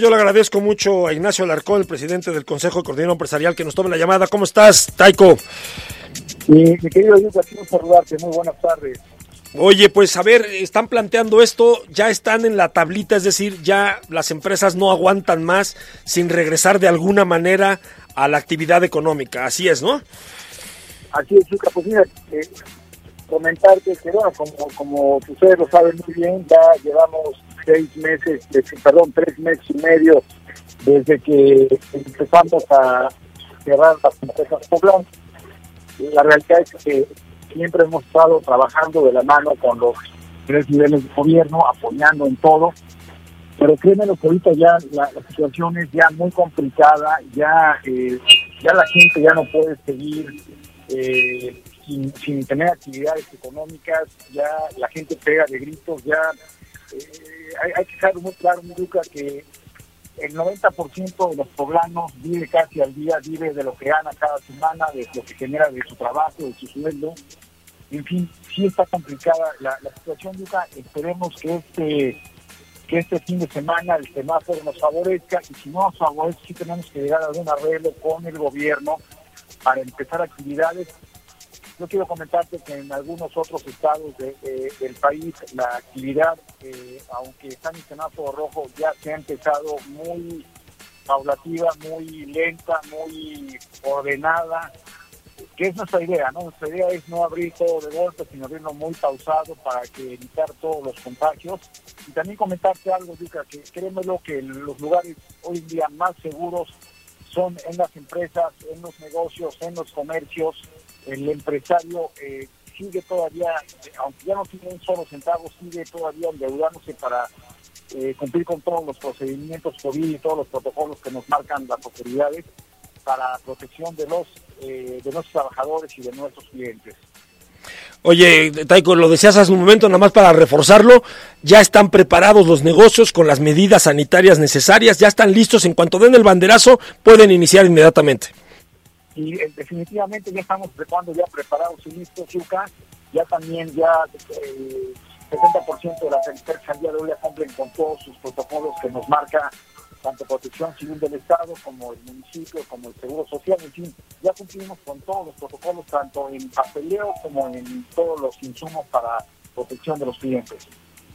Yo le agradezco mucho a Ignacio Alarcón, el presidente del Consejo de Coordinación Empresarial, que nos tome la llamada. ¿Cómo estás, Taiko? Sí, mi querido Yuka, quiero saludarte. Muy buenas tardes. Oye, pues a ver, están planteando esto, ya están en la tablita, es decir, ya las empresas no aguantan más sin regresar de alguna manera a la actividad económica. Así es, ¿no? Así es, Yuka. Pues mira, eh, comentarte que, bueno, como, como ustedes lo saben muy bien, ya llevamos seis meses, perdón, tres meses y medio desde que empezamos a cerrar las empresas pobladas. La realidad es que siempre hemos estado trabajando de la mano con los tres niveles de gobierno, apoyando en todo, pero créeme que ahorita ya la, situación es ya muy complicada, ya, eh, ya la gente ya no puede seguir eh, sin, sin tener actividades económicas, ya la gente pega de gritos, ya eh, hay, que dejar muy claro, Miruca, que el 90% de los poblanos vive casi al día, vive de lo que gana cada semana, de lo que genera de su trabajo, de su sueldo. En fin, sí está complicada la, situación, Luca. Esperemos que este que este fin de semana el semáforo nos favorezca y si no nos favorece, sí tenemos que llegar a algún arreglo con el gobierno para empezar actividades yo quiero comentarte que en algunos otros estados del país la actividad, eh, aunque está en semáforo rojo, ya se ha empezado muy paulativa, muy lenta, muy ordenada, que es nuestra idea, ¿no? Nuestra idea es no abrir todo de golpe, sino abrirlo muy pausado para que evitar todos los contagios. Y también comentarte algo, Luca, que créemelo que los lugares hoy en día más seguros son en las empresas, en los negocios, en los comercios, el empresario eh, sigue todavía, aunque ya no tiene un solo centavo, sigue todavía endeudándose para eh, cumplir con todos los procedimientos COVID y todos los protocolos que nos marcan las autoridades para protección de los eh, de nuestros trabajadores y de nuestros clientes. Oye, Taiko, lo decías hace un momento, nada más para reforzarlo, ya están preparados los negocios con las medidas sanitarias necesarias, ya están listos, en cuanto den el banderazo, pueden iniciar inmediatamente y eh, definitivamente ya estamos cuando ya preparados y listos, Yuka, ya también ya el eh, 70% de las empresas al día de hoy cumplen con todos sus protocolos que nos marca tanto Protección Civil del Estado como el municipio, como el Seguro Social, en fin, ya cumplimos con todos los protocolos, tanto en papeleo como en todos los insumos para protección de los clientes.